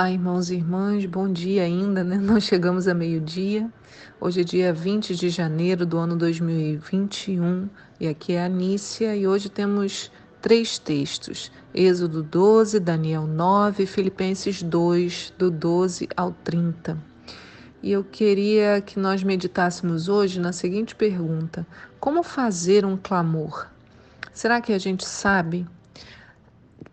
Olá, irmãos e irmãs, bom dia ainda, né? Não chegamos a meio-dia. Hoje é dia 20 de janeiro do ano 2021 e aqui é a Nícia e hoje temos três textos: Êxodo 12, Daniel 9 Filipenses 2, do 12 ao 30. E eu queria que nós meditássemos hoje na seguinte pergunta: Como fazer um clamor? Será que a gente sabe?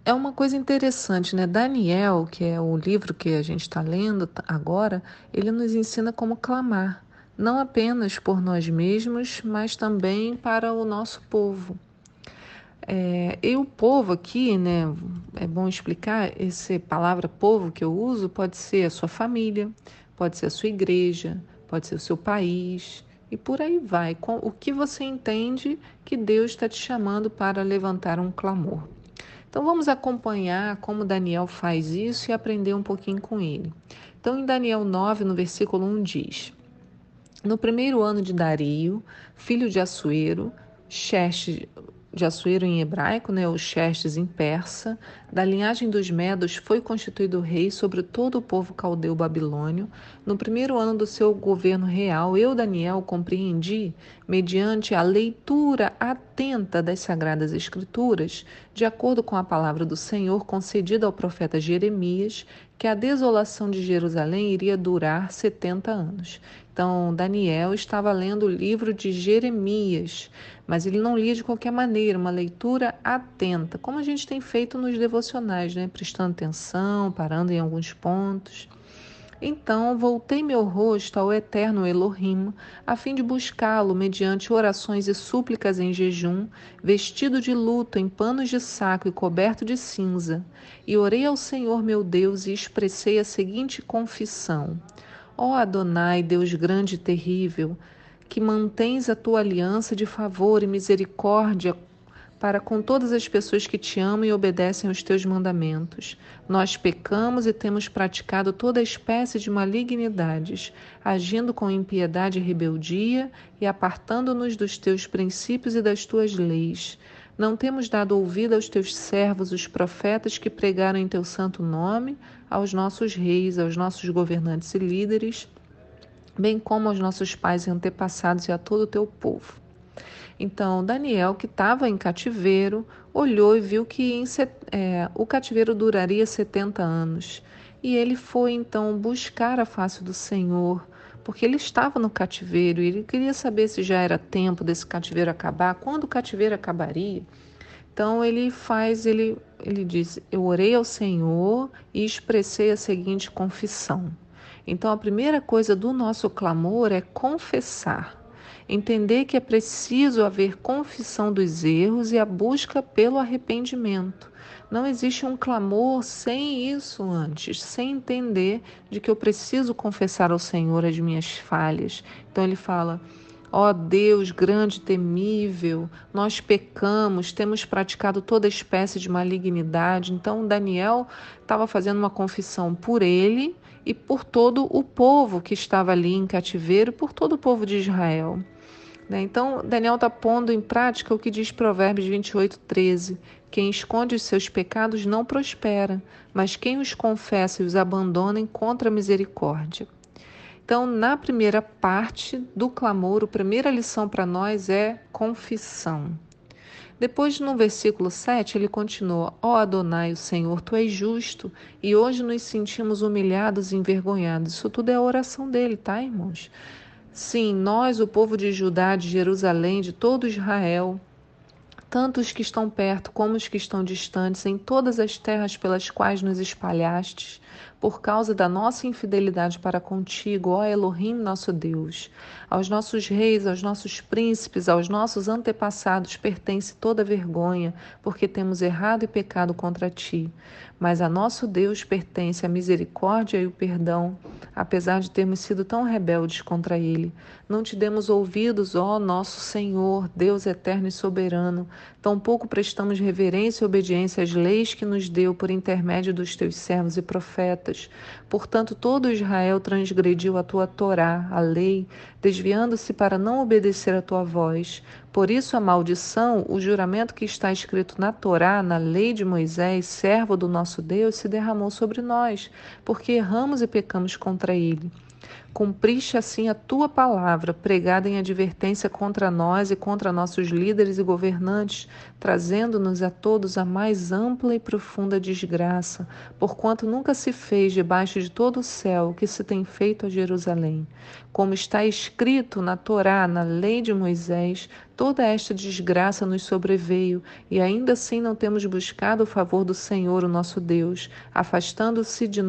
É uma coisa interessante, né? Daniel, que é o livro que a gente está lendo agora, ele nos ensina como clamar, não apenas por nós mesmos, mas também para o nosso povo. É, e o povo aqui, né? É bom explicar, essa palavra povo que eu uso pode ser a sua família, pode ser a sua igreja, pode ser o seu país, e por aí vai. Com o que você entende que Deus está te chamando para levantar um clamor. Então vamos acompanhar como Daniel faz isso e aprender um pouquinho com ele. Então em Daniel 9, no versículo 1 diz: No primeiro ano de Dario, filho de Assuero, Xerxes de Assuero em hebraico, né, o Xerxes em persa, da linhagem dos Medos, foi constituído rei sobre todo o povo caldeu babilônio. No primeiro ano do seu governo real, eu, Daniel, compreendi, mediante a leitura atenta das Sagradas Escrituras, de acordo com a palavra do Senhor concedida ao profeta Jeremias, que a desolação de Jerusalém iria durar 70 anos. Então, Daniel estava lendo o livro de Jeremias, mas ele não lia de qualquer maneira, uma leitura atenta, como a gente tem feito nos devocionais, né? prestando atenção, parando em alguns pontos. Então voltei meu rosto ao eterno Elohim, a fim de buscá-lo mediante orações e súplicas em jejum, vestido de luto, em panos de saco e coberto de cinza. E orei ao Senhor meu Deus e expressei a seguinte confissão: Ó Adonai, Deus grande e terrível, que mantens a tua aliança de favor e misericórdia para com todas as pessoas que te amam e obedecem aos teus mandamentos. Nós pecamos e temos praticado toda espécie de malignidades, agindo com impiedade e rebeldia e apartando-nos dos teus princípios e das tuas leis. Não temos dado ouvido aos teus servos, os profetas que pregaram em teu santo nome, aos nossos reis, aos nossos governantes e líderes, bem como aos nossos pais e antepassados e a todo o teu povo. Então, Daniel, que estava em cativeiro, olhou e viu que em, é, o cativeiro duraria 70 anos. E ele foi então buscar a face do Senhor, porque ele estava no cativeiro e ele queria saber se já era tempo desse cativeiro acabar, quando o cativeiro acabaria. Então ele faz, ele, ele diz: Eu orei ao Senhor e expressei a seguinte confissão. Então a primeira coisa do nosso clamor é confessar. Entender que é preciso haver confissão dos erros e a busca pelo arrependimento. Não existe um clamor sem isso antes, sem entender de que eu preciso confessar ao Senhor as minhas falhas. Então ele fala: Ó oh Deus grande temível, nós pecamos, temos praticado toda espécie de malignidade. Então Daniel estava fazendo uma confissão por ele e por todo o povo que estava ali em cativeiro, por todo o povo de Israel. Né? Então, Daniel está pondo em prática o que diz Provérbios 28, 13: Quem esconde os seus pecados não prospera, mas quem os confessa e os abandona encontra misericórdia. Então, na primeira parte do clamor, a primeira lição para nós é confissão. Depois, no versículo 7, ele continua: Ó oh Adonai, o Senhor, tu és justo, e hoje nos sentimos humilhados e envergonhados. Isso tudo é a oração dele, tá, irmãos? Sim, nós, o povo de Judá, de Jerusalém, de todo Israel, tanto os que estão perto como os que estão distantes, em todas as terras pelas quais nos espalhastes, por causa da nossa infidelidade para contigo, ó Elohim, nosso Deus. Aos nossos reis, aos nossos príncipes, aos nossos antepassados pertence toda vergonha, porque temos errado e pecado contra ti. Mas a nosso Deus pertence a misericórdia e o perdão, apesar de termos sido tão rebeldes contra ele. Não te demos ouvidos, ó nosso Senhor, Deus eterno e soberano, tampouco prestamos reverência e obediência às leis que nos deu por intermédio dos teus servos e profetas Portanto, todo Israel transgrediu a tua Torá, a lei, desviando-se para não obedecer a tua voz. Por isso, a maldição, o juramento que está escrito na Torá, na lei de Moisés, servo do nosso Deus, se derramou sobre nós, porque erramos e pecamos contra ele. Cumpriste assim a tua palavra, pregada em advertência contra nós e contra nossos líderes e governantes, trazendo-nos a todos a mais ampla e profunda desgraça, porquanto nunca se fez debaixo de todo o céu o que se tem feito a Jerusalém. Como está escrito na Torá, na lei de Moisés, toda esta desgraça nos sobreveio, e ainda assim não temos buscado o favor do Senhor, o nosso Deus, afastando-se de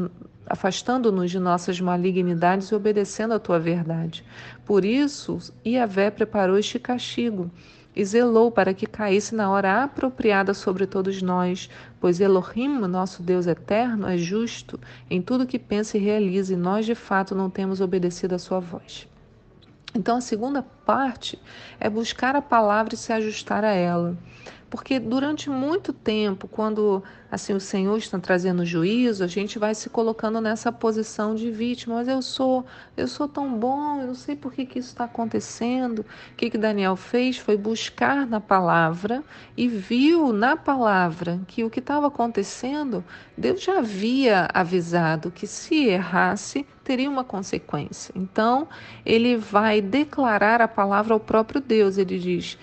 afastando-nos de nossas malignidades e obedecendo a tua verdade. Por isso, Iavé preparou este castigo e zelou para que caísse na hora apropriada sobre todos nós, pois Elohim, nosso Deus eterno, é justo em tudo que pensa e realiza, e nós de fato não temos obedecido a sua voz. Então, a segunda parte é buscar a palavra e se ajustar a ela. Porque durante muito tempo, quando assim o Senhor está trazendo juízo, a gente vai se colocando nessa posição de vítima. Mas eu sou, eu sou tão bom, eu não sei por que, que isso está acontecendo. O que, que Daniel fez foi buscar na palavra e viu na palavra que o que estava acontecendo, Deus já havia avisado que se errasse, teria uma consequência. Então, ele vai declarar a palavra ao próprio Deus. Ele diz: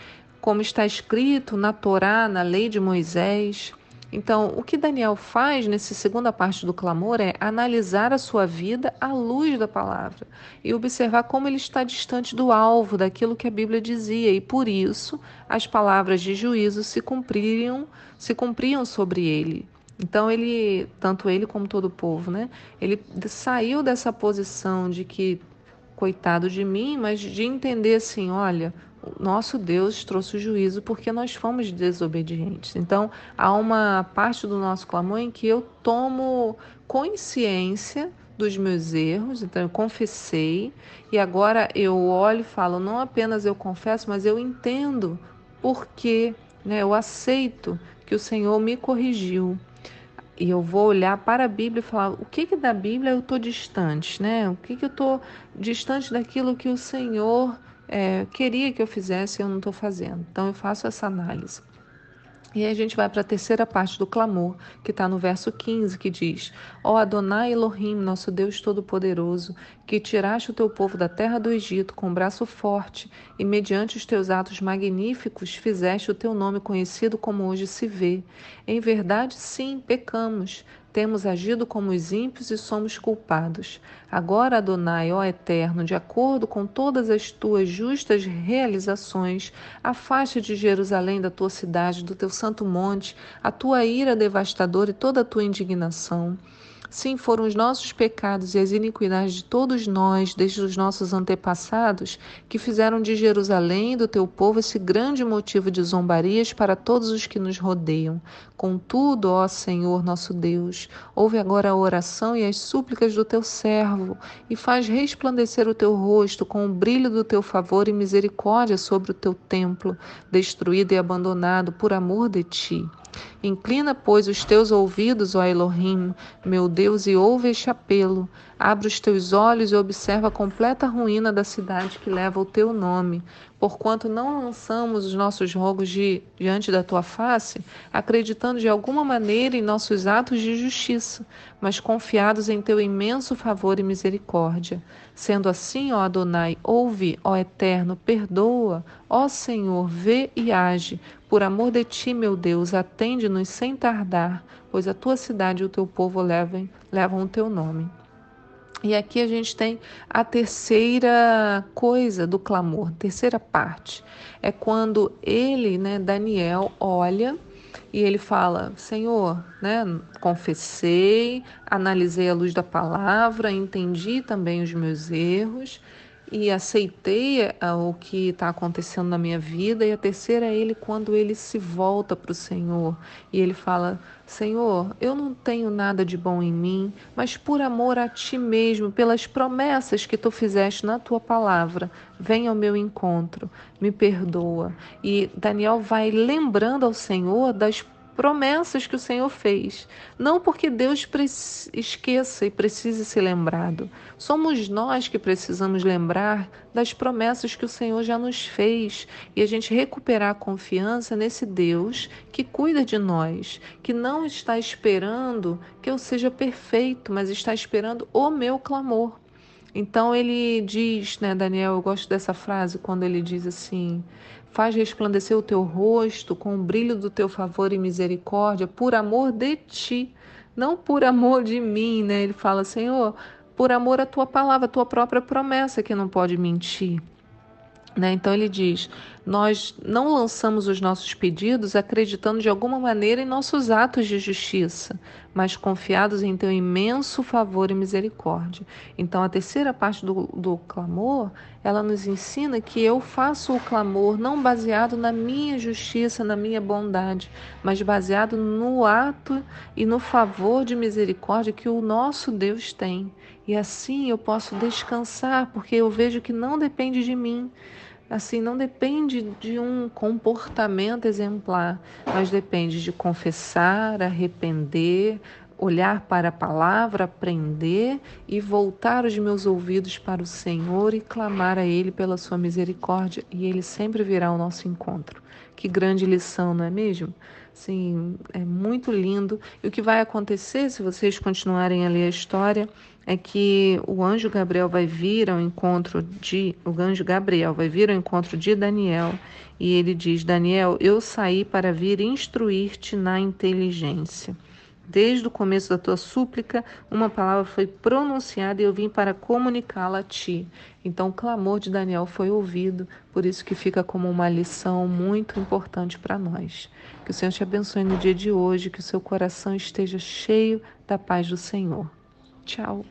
como está escrito na Torá, na lei de Moisés. Então, o que Daniel faz nessa segunda parte do clamor é analisar a sua vida à luz da palavra e observar como ele está distante do alvo, daquilo que a Bíblia dizia, e por isso as palavras de juízo se cumpriam, se cumpriam sobre ele. Então ele, tanto ele como todo o povo, né? Ele saiu dessa posição de que coitado de mim, mas de entender assim, olha, nosso Deus trouxe o juízo porque nós fomos desobedientes. Então, há uma parte do nosso clamor em que eu tomo consciência dos meus erros, então eu confessei e agora eu olho e falo, não apenas eu confesso, mas eu entendo porque, né, eu aceito que o Senhor me corrigiu. E eu vou olhar para a Bíblia e falar o que, que da Bíblia eu estou distante, né? O que, que eu estou distante daquilo que o Senhor é, queria que eu fizesse e eu não estou fazendo. Então eu faço essa análise. E aí a gente vai para a terceira parte do clamor, que está no verso 15, que diz: Ó oh Adonai Elohim, nosso Deus Todo-Poderoso, que tiraste o teu povo da terra do Egito com braço forte, e mediante os teus atos magníficos fizeste o teu nome conhecido como hoje se vê. Em verdade, sim, pecamos temos agido como os ímpios e somos culpados. Agora, Adonai, ó Eterno, de acordo com todas as tuas justas realizações, afaste de Jerusalém, da tua cidade, do teu santo monte, a tua ira devastadora e toda a tua indignação. Sim, foram os nossos pecados e as iniquidades de todos nós, desde os nossos antepassados, que fizeram de Jerusalém do teu povo esse grande motivo de zombarias para todos os que nos rodeiam. Contudo, ó Senhor nosso Deus, ouve agora a oração e as súplicas do teu servo e faz resplandecer o teu rosto com o brilho do teu favor e misericórdia sobre o teu templo, destruído e abandonado por amor de ti. Inclina, pois, os teus ouvidos, ó Elohim, meu Deus, e ouve este apelo. Abre os teus olhos e observa a completa ruína da cidade que leva o teu nome. Porquanto não lançamos os nossos rogos de, diante da tua face, acreditando de alguma maneira em nossos atos de justiça, mas confiados em teu imenso favor e misericórdia. Sendo assim, ó Adonai, ouve, ó Eterno, perdoa, ó Senhor, vê e age. Por amor de ti, meu Deus, atende-nos sem tardar, pois a tua cidade e o teu povo levam, levam o teu nome. E aqui a gente tem a terceira coisa do clamor, terceira parte. É quando ele, né, Daniel, olha e ele fala: Senhor, né, confessei, analisei a luz da palavra, entendi também os meus erros e aceitei eh, o que está acontecendo na minha vida. E a terceira é ele quando ele se volta para o Senhor e ele fala: Senhor, eu não tenho nada de bom em mim, mas por amor a ti mesmo, pelas promessas que tu fizeste na tua palavra, vem ao meu encontro, me perdoa. E Daniel vai lembrando ao Senhor das promessas que o Senhor fez. Não porque Deus esqueça e precise ser lembrado. Somos nós que precisamos lembrar das promessas que o Senhor já nos fez e a gente recuperar a confiança nesse Deus que cuida de nós, que não está esperando que eu seja perfeito, mas está esperando o meu clamor. Então ele diz, né, Daniel, eu gosto dessa frase quando ele diz assim: faz resplandecer o teu rosto com o brilho do teu favor e misericórdia, por amor de ti, não por amor de mim, né? Ele fala, Senhor, por amor à tua palavra, à tua própria promessa que não pode mentir. Né? Então ele diz: Nós não lançamos os nossos pedidos acreditando de alguma maneira em nossos atos de justiça, mas confiados em teu imenso favor e misericórdia. Então a terceira parte do, do clamor ela nos ensina que eu faço o clamor não baseado na minha justiça, na minha bondade, mas baseado no ato e no favor de misericórdia que o nosso Deus tem. E assim eu posso descansar, porque eu vejo que não depende de mim. Assim, não depende de um comportamento exemplar, mas depende de confessar, arrepender, olhar para a palavra, aprender e voltar os meus ouvidos para o Senhor e clamar a Ele pela sua misericórdia, e Ele sempre virá ao nosso encontro. Que grande lição, não é mesmo? Sim, é muito lindo. E o que vai acontecer, se vocês continuarem a ler a história, é que o anjo Gabriel vai vir ao encontro de o anjo Gabriel vai vir ao encontro de Daniel e ele diz: Daniel, eu saí para vir instruir-te na inteligência. Desde o começo da tua súplica, uma palavra foi pronunciada e eu vim para comunicá-la a ti. Então, o clamor de Daniel foi ouvido, por isso que fica como uma lição muito importante para nós. Que o Senhor te abençoe no dia de hoje, que o seu coração esteja cheio da paz do Senhor. Tchau.